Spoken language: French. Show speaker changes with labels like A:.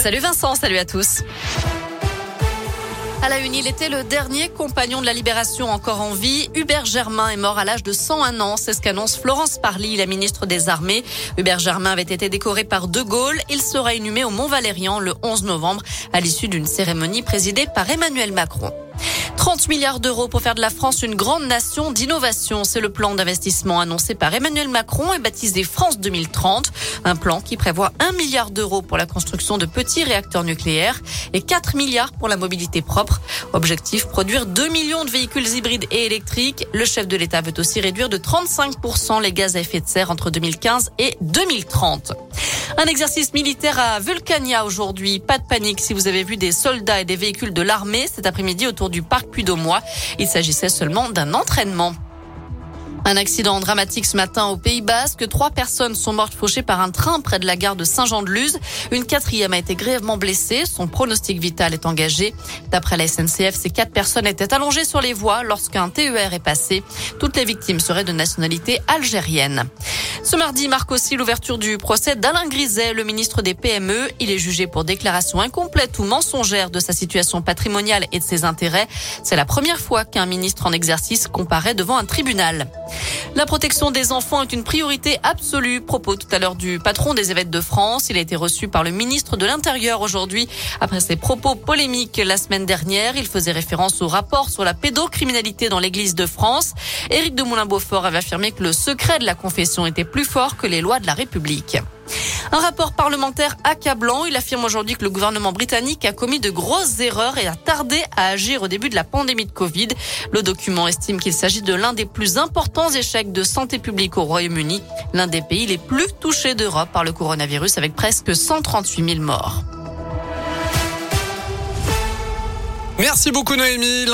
A: Salut Vincent, salut à tous. À la une, il était le dernier compagnon de la libération encore en vie. Hubert Germain est mort à l'âge de 101 ans. C'est ce qu'annonce Florence Parly, la ministre des Armées. Hubert Germain avait été décoré par De Gaulle. Il sera inhumé au Mont-Valérien le 11 novembre à l'issue d'une cérémonie présidée par Emmanuel Macron. 30 milliards d'euros pour faire de la France une grande nation d'innovation. C'est le plan d'investissement annoncé par Emmanuel Macron et baptisé France 2030. Un plan qui prévoit 1 milliard d'euros pour la construction de petits réacteurs nucléaires et 4 milliards pour la mobilité propre. Objectif, produire 2 millions de véhicules hybrides et électriques. Le chef de l'État veut aussi réduire de 35% les gaz à effet de serre entre 2015 et 2030. Un exercice militaire à Vulcania aujourd'hui. Pas de panique si vous avez vu des soldats et des véhicules de l'armée cet après-midi autour du parc Puy-d'Aumois. Il s'agissait seulement d'un entraînement. Un accident dramatique ce matin au Pays Basque. Trois personnes sont mortes fauchées par un train près de la gare de Saint-Jean-de-Luz. Une quatrième a été grièvement blessée. Son pronostic vital est engagé. D'après la SNCF, ces quatre personnes étaient allongées sur les voies lorsqu'un TER est passé. Toutes les victimes seraient de nationalité algérienne. Ce mardi marque aussi l'ouverture du procès d'Alain Griset, le ministre des PME. Il est jugé pour déclaration incomplète ou mensongère de sa situation patrimoniale et de ses intérêts. C'est la première fois qu'un ministre en exercice comparaît devant un tribunal. La protection des enfants est une priorité absolue. Propos tout à l'heure du patron des évêques de France. Il a été reçu par le ministre de l'Intérieur aujourd'hui. Après ses propos polémiques la semaine dernière, il faisait référence au rapport sur la pédocriminalité dans l'église de France. Éric de Moulin-Beaufort avait affirmé que le secret de la confession était plus fort que les lois de la République. Un rapport parlementaire accablant. Il affirme aujourd'hui que le gouvernement britannique a commis de grosses erreurs et a tardé à agir au début de la pandémie de Covid. Le document estime qu'il s'agit de l'un des plus importants échecs de santé publique au Royaume-Uni, l'un des pays les plus touchés d'Europe par le coronavirus avec presque 138 000 morts.
B: Merci beaucoup Noémie.